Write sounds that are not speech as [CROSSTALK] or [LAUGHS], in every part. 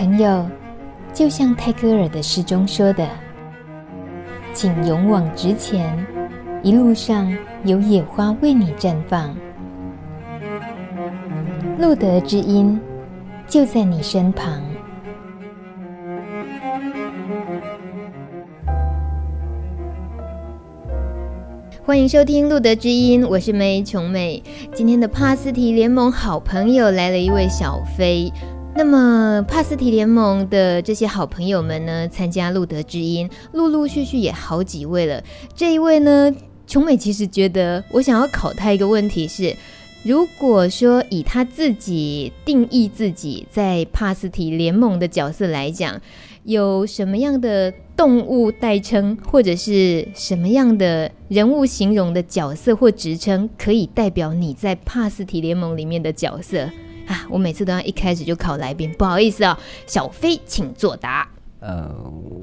朋友，就像泰戈尔的诗中说的：“请勇往直前，一路上有野花为你绽放。”路德之音就在你身旁。欢迎收听《路德之音》，我是梅琼美。今天的帕斯提联盟好朋友来了一位小飞。那么帕斯提联盟的这些好朋友们呢，参加《路德知音》，陆陆续续也好几位了。这一位呢，琼美其实觉得，我想要考他一个问题是：如果说以他自己定义自己在帕斯提联盟的角色来讲，有什么样的动物代称，或者是什么样的人物形容的角色或职称，可以代表你在帕斯提联盟里面的角色啊？我每次都要一开始就考来宾，不好意思、哦，小飞请作答。呃，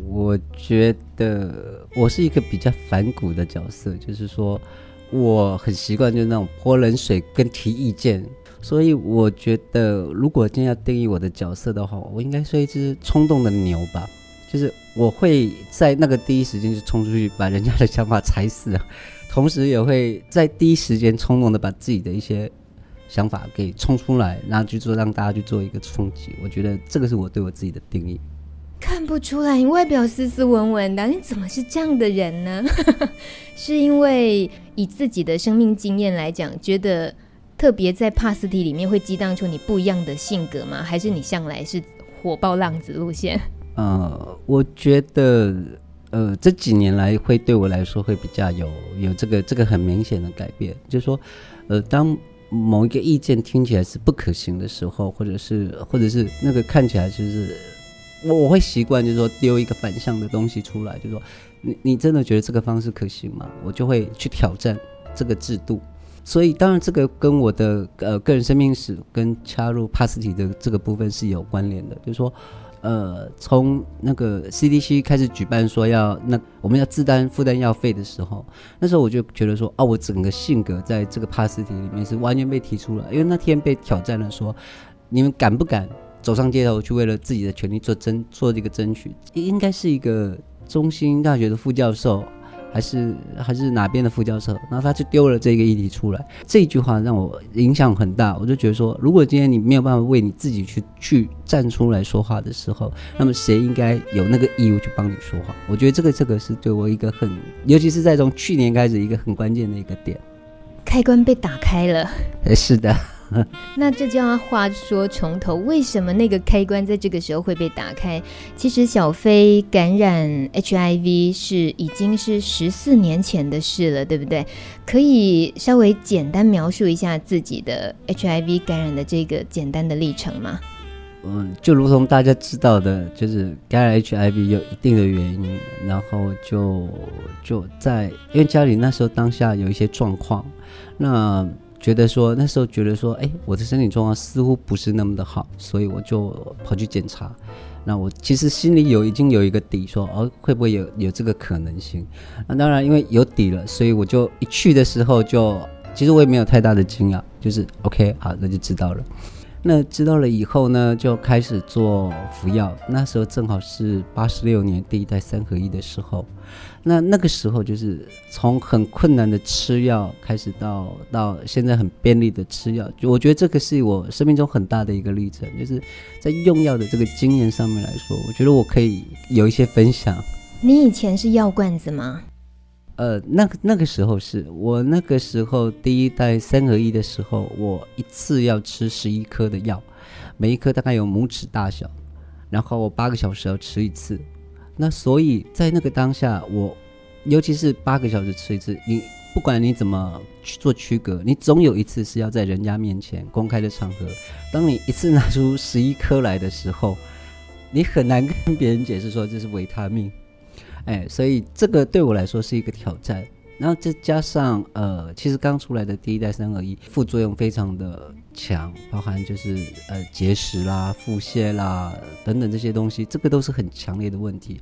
我觉得我是一个比较反骨的角色，就是说我很习惯就是那种泼冷水跟提意见。所以我觉得，如果今天要定义我的角色的话，我应该是一只冲动的牛吧。就是我会在那个第一时间就冲出去，把人家的想法踩死，同时也会在第一时间冲动的把自己的一些想法给冲出来，然后去做让大家去做一个冲击。我觉得这个是我对我自己的定义。看不出来，你外表斯斯文文的，你怎么是这样的人呢？[LAUGHS] 是因为以自己的生命经验来讲，觉得。特别在帕斯提里面会激荡出你不一样的性格吗？还是你向来是火爆浪子路线？呃，我觉得，呃，这几年来会对我来说会比较有有这个这个很明显的改变，就是说，呃，当某一个意见听起来是不可行的时候，或者是或者是那个看起来就是我我会习惯就是说丢一个反向的东西出来，就是说你你真的觉得这个方式可行吗？我就会去挑战这个制度。所以，当然，这个跟我的呃个人生命史跟加入帕斯提的这个部分是有关联的。就是说，呃，从那个 CDC 开始举办说要那我们要自担负担药费的时候，那时候我就觉得说，哦，我整个性格在这个帕斯提里面是完全被提出了，因为那天被挑战了，说你们敢不敢走上街头去为了自己的权利做争做这个争取？应该是一个中心大学的副教授。还是还是哪边的副教授，然后他就丢了这个议题出来，这句话让我影响很大。我就觉得说，如果今天你没有办法为你自己去去站出来说话的时候，那么谁应该有那个义务去帮你说话？我觉得这个这个是对我一个很，尤其是在从去年开始一个很关键的一个点，开关被打开了。是的。[LAUGHS] 那这就要话说从头，为什么那个开关在这个时候会被打开？其实小飞感染 HIV 是已经是十四年前的事了，对不对？可以稍微简单描述一下自己的 HIV 感染的这个简单的历程吗？嗯，就如同大家知道的，就是感染 HIV 有一定的原因，然后就就在因为家里那时候当下有一些状况，那。觉得说那时候觉得说，哎，我的身体状况似乎不是那么的好，所以我就跑去检查。那我其实心里有已经有一个底说，说哦，会不会有有这个可能性？那当然，因为有底了，所以我就一去的时候就，其实我也没有太大的惊讶，就是 OK，好，那就知道了。那知道了以后呢，就开始做服药。那时候正好是八十六年第一代三合一的时候。那那个时候就是从很困难的吃药开始到，到现在很便利的吃药，我觉得这个是我生命中很大的一个历程，就是在用药的这个经验上面来说，我觉得我可以有一些分享。你以前是药罐子吗？呃，那个那个时候是我那个时候第一代三合一的时候，我一次要吃十一颗的药，每一颗大概有拇指大小，然后我八个小时要吃一次。那所以在那个当下，我尤其是八个小时吃一次，你不管你怎么去做区隔，你总有一次是要在人家面前公开的场合，当你一次拿出十一颗来的时候，你很难跟别人解释说这是维他命，哎，所以这个对我来说是一个挑战。然后再加上呃，其实刚出来的第一代三合一副作用非常的强，包含就是呃结石啦、腹泻啦等等这些东西，这个都是很强烈的问题。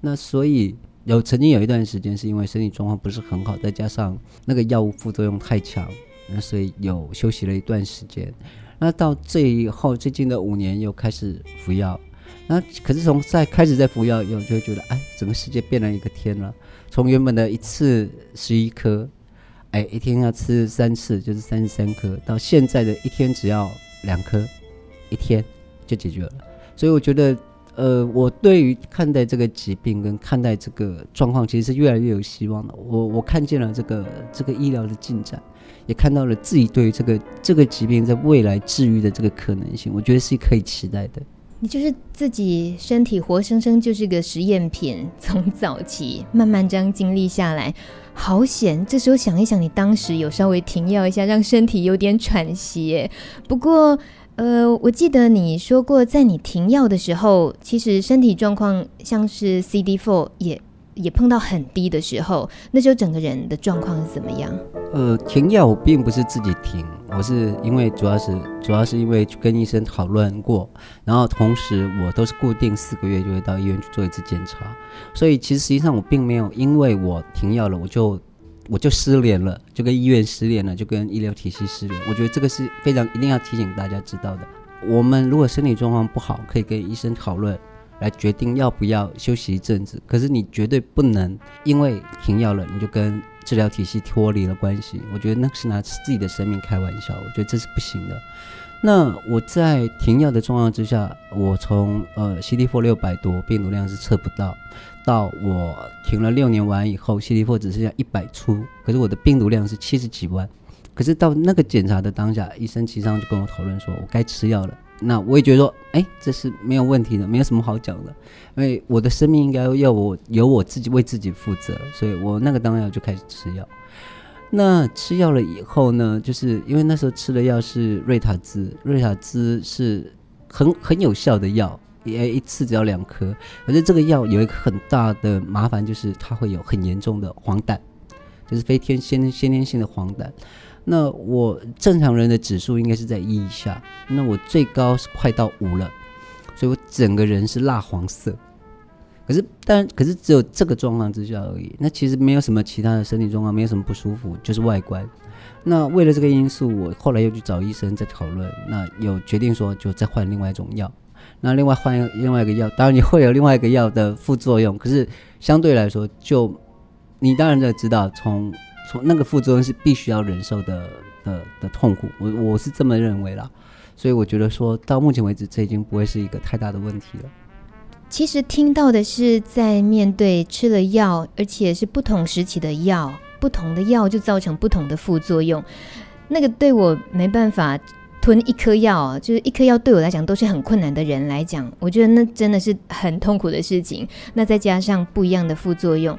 那所以有曾经有一段时间是因为身体状况不是很好，再加上那个药物副作用太强，那所以有休息了一段时间。那到最后最近的五年又开始服药。那可是从在开始在服药以后，就会觉得哎，整个世界变了一个天了。从原本的一次十一颗，哎，一天要吃三次，就是三十三颗，到现在的一天只要两颗，一天就解决了。所以我觉得，呃，我对于看待这个疾病跟看待这个状况，其实是越来越有希望的。我我看见了这个这个医疗的进展，也看到了自己对于这个这个疾病在未来治愈的这个可能性，我觉得是可以期待的。你就是自己身体活生生就是个实验品，[LAUGHS] 从早期慢慢这样经历下来，好险！这时候想一想，你当时有稍微停药一下，让身体有点喘息。不过，呃，我记得你说过，在你停药的时候，其实身体状况像是 CD4 也。也碰到很低的时候，那时候整个人的状况是怎么样？呃，停药我并不是自己停，我是因为主要是主要是因为跟医生讨论过，然后同时我都是固定四个月就会到医院去做一次检查，所以其实实际上我并没有因为我停药了，我就我就失联了，就跟医院失联了，就跟医疗体系失联。我觉得这个是非常一定要提醒大家知道的。我们如果身体状况不好，可以跟医生讨论。来决定要不要休息一阵子，可是你绝对不能因为停药了，你就跟治疗体系脱离了关系。我觉得那是拿自己的生命开玩笑，我觉得这是不行的。那我在停药的状况之下，我从呃 CD4 六百多病毒量是测不到，到我停了六年完以后，CD4 只剩下一百出，可是我的病毒量是七十几万。可是到那个检查的当下，医生其实上就跟我讨论说，我该吃药了。那我也觉得说，哎，这是没有问题的，没有什么好讲的，因为我的生命应该要我由我自己为自己负责，所以我那个当下就开始吃药。那吃药了以后呢，就是因为那时候吃的药是瑞塔兹，瑞塔兹是很很有效的药，也一次只要两颗。可是这个药有一个很大的麻烦，就是它会有很严重的黄疸，就是非天先先天性的黄疸。那我正常人的指数应该是在一以下，那我最高是快到五了，所以我整个人是蜡黄色。可是，但可是只有这个状况之下而已。那其实没有什么其他的身体状况，没有什么不舒服，就是外观。那为了这个因素，我后来又去找医生在讨论，那有决定说就再换另外一种药。那另外换另外一个药，当然你会有另外一个药的副作用，可是相对来说，就你当然就知道从。从那个副作用是必须要忍受的的的痛苦，我我是这么认为啦，所以我觉得说到目前为止，这已经不会是一个太大的问题了。其实听到的是在面对吃了药，而且是不同时期的药，不同的药就造成不同的副作用。那个对我没办法吞一颗药，就是一颗药对我来讲都是很困难的人来讲，我觉得那真的是很痛苦的事情。那再加上不一样的副作用。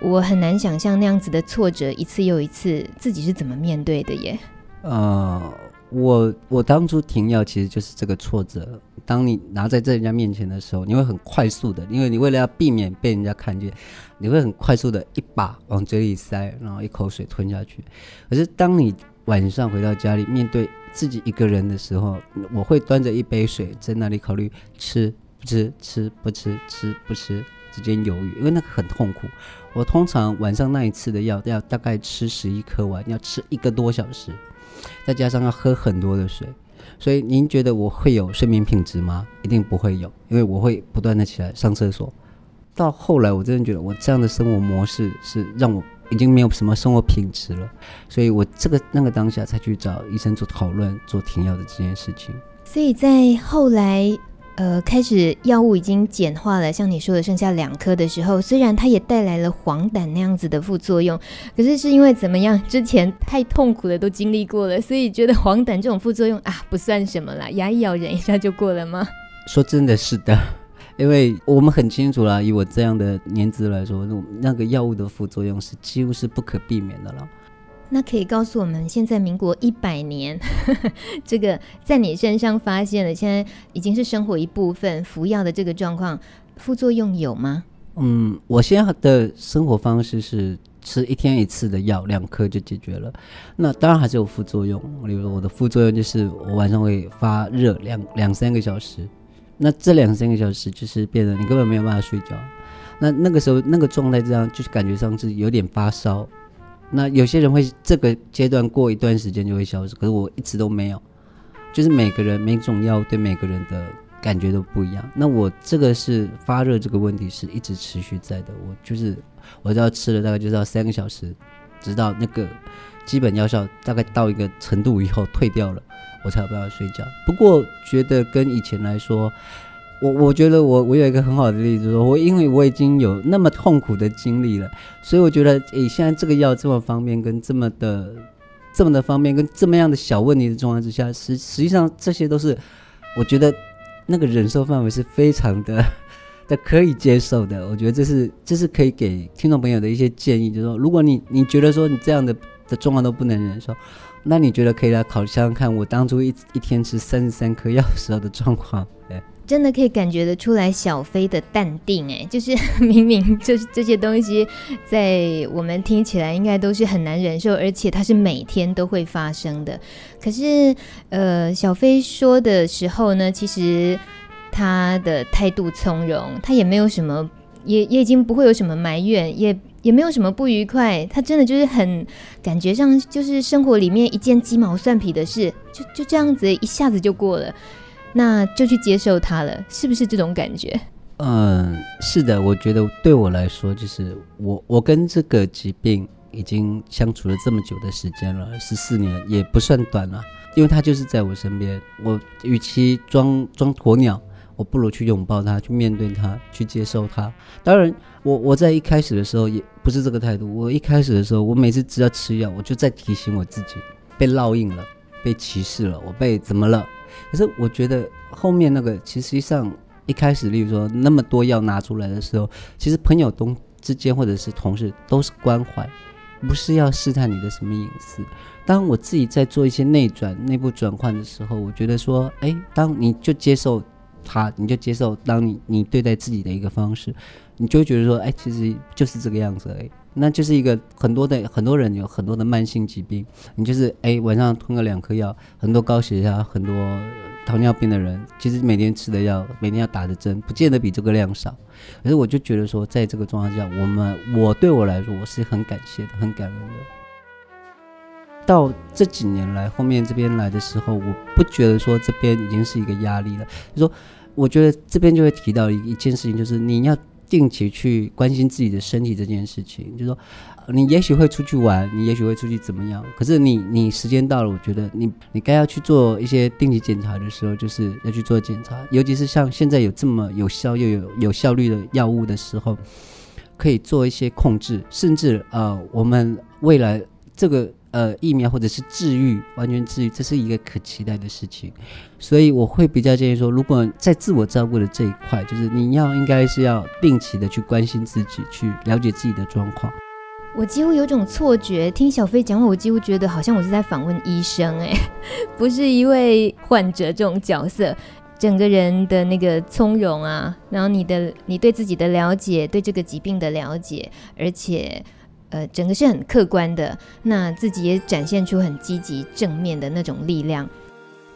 我很难想象那样子的挫折一次又一次，自己是怎么面对的耶？呃，我我当初停药其实就是这个挫折。当你拿在这人家面前的时候，你会很快速的，因为你为了要避免被人家看见，你会很快速的一把往嘴里塞，然后一口水吞下去。可是当你晚上回到家里，面对自己一个人的时候，我会端着一杯水在那里考虑吃不吃，吃不吃，吃不吃。之间犹豫，因为那个很痛苦。我通常晚上那一次的药要大概吃十一颗丸，要吃一个多小时，再加上要喝很多的水，所以您觉得我会有睡眠品质吗？一定不会有，因为我会不断的起来上厕所。到后来，我真的觉得我这样的生活模式是让我已经没有什么生活品质了，所以我这个那个当下才去找医生做讨论，做停药的这件事情。所以在后来。呃，开始药物已经简化了，像你说的剩下两颗的时候，虽然它也带来了黄疸那样子的副作用，可是是因为怎么样？之前太痛苦的都经历过了，所以觉得黄疸这种副作用啊，不算什么啦，[LAUGHS] 牙一咬忍一下就过了吗？说真的是的，[LAUGHS] 因为我们很清楚啦，以我这样的年纪来说，那个药物的副作用是几乎是不可避免的了。那可以告诉我们，现在民国一百年，呵呵，这个在你身上发现了，现在已经是生活一部分，服药的这个状况，副作用有吗？嗯，我现在的生活方式是吃一天一次的药，两颗就解决了。那当然还是有副作用，例如我的副作用就是我晚上会发热两两三个小时，那这两三个小时就是变得你根本没有办法睡觉。那那个时候那个状态这样，就是感觉上是有点发烧。那有些人会这个阶段过一段时间就会消失，可是我一直都没有。就是每个人每种药对每个人的感觉都不一样。那我这个是发热这个问题是一直持续在的，我就是我只要吃了大概就是要三个小时，直到那个基本药效大概到一个程度以后退掉了，我才有办法睡觉。不过觉得跟以前来说，我我觉得我我有一个很好的例子，说我因为我已经有那么痛苦的经历了，所以我觉得诶，现在这个药这么方便，跟这么的。这么的方便，跟这么样的小问题的状况之下，实实际上这些都是我觉得那个忍受范围是非常的 [LAUGHS] 的可以接受的。我觉得这是这是可以给听众朋友的一些建议，就是说，如果你你觉得说你这样的的状况都不能忍受，那你觉得可以来考虑想想看，我当初一一天吃三十三颗药时候的状况，真的可以感觉得出来小飞的淡定，哎，[LAUGHS] 就是明明就是这些东西，在我们听起来应该都是很难忍受，而且它是每天都会发生的。可是，呃，小飞说的时候呢，其实他的态度从容，他也没有什么，也也已经不会有什么埋怨，也也没有什么不愉快。他真的就是很感觉上，就是生活里面一件鸡毛蒜皮的事，就就这样子一下子就过了。那就去接受它了，是不是这种感觉？嗯，是的，我觉得对我来说，就是我我跟这个疾病已经相处了这么久的时间了，十四年也不算短了，因为它就是在我身边。我与其装装鸵鸟，我不如去拥抱它，去面对它，去接受它。当然，我我在一开始的时候也不是这个态度。我一开始的时候，我每次只要吃药，我就在提醒我自己，被烙印了，被歧视了，我被怎么了？可是我觉得后面那个，其实际上一开始，例如说那么多药拿出来的时候，其实朋友都之间或者是同事都是关怀，不是要试探你的什么隐私。当我自己在做一些内转、内部转换的时候，我觉得说，哎，当你就接受他，你就接受当你你对待自己的一个方式，你就会觉得说，哎，其实就是这个样子而已。那就是一个很多的很多人有很多的慢性疾病，你就是哎晚上吞个两颗药，很多高血压、很多糖尿病的人，其实每天吃的药、每天要打的针，不见得比这个量少。可是我就觉得说，在这个状况下，我们我对我来说，我是很感谢的、很感恩的。到这几年来，后面这边来的时候，我不觉得说这边已经是一个压力了。就说我觉得这边就会提到一一件事情，就是你要。定期去关心自己的身体这件事情，就是说，你也许会出去玩，你也许会出去怎么样，可是你你时间到了，我觉得你你该要去做一些定期检查的时候，就是要去做检查，尤其是像现在有这么有效又有有效率的药物的时候，可以做一些控制，甚至呃，我们未来这个。呃，疫苗或者是治愈，完全治愈，这是一个可期待的事情，所以我会比较建议说，如果在自我照顾的这一块，就是你要应该是要定期的去关心自己，去了解自己的状况。我几乎有种错觉，听小飞讲话，我几乎觉得好像我是在访问医生，哎，[LAUGHS] 不是一位患者这种角色，整个人的那个从容啊，然后你的你对自己的了解，对这个疾病的了解，而且。呃，整个是很客观的，那自己也展现出很积极正面的那种力量。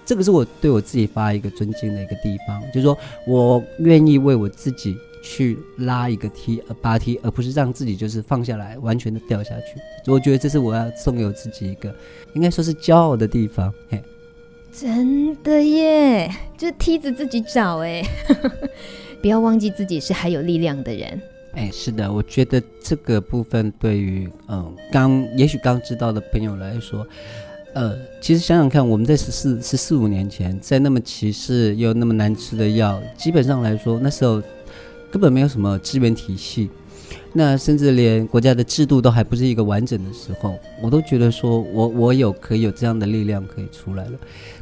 这个是我对我自己发一个尊敬的一个地方，就是说我愿意为我自己去拉一个梯，呃爬梯，而不是让自己就是放下来，完全的掉下去。我觉得这是我要送给我自己一个，应该说是骄傲的地方。嘿，真的耶，就是梯子自己找哎，[LAUGHS] 不要忘记自己是还有力量的人。哎，是的，我觉得这个部分对于嗯刚也许刚知道的朋友来说，呃，其实想想看，我们在十四十四五年前，在那么歧视又那么难吃的药，基本上来说，那时候根本没有什么资源体系，那甚至连国家的制度都还不是一个完整的时候，我都觉得说我我有可以有这样的力量可以出来了，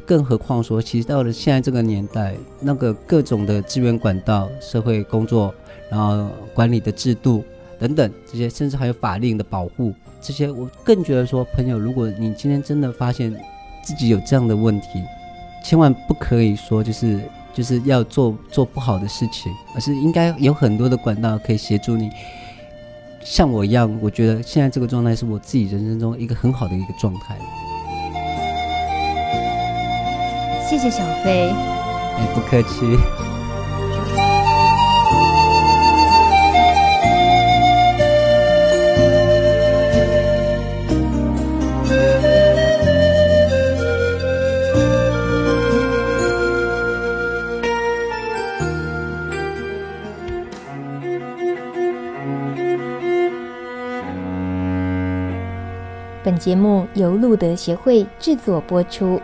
更何况说，其实到了现在这个年代，那个各种的资源管道、社会工作。然后管理的制度等等这些，甚至还有法令的保护，这些我更觉得说，朋友，如果你今天真的发现自己有这样的问题，千万不可以说就是就是要做做不好的事情，而是应该有很多的管道可以协助你。像我一样，我觉得现在这个状态是我自己人生中一个很好的一个状态。谢谢小飞。哎，不客气。节目由路德协会制作播出。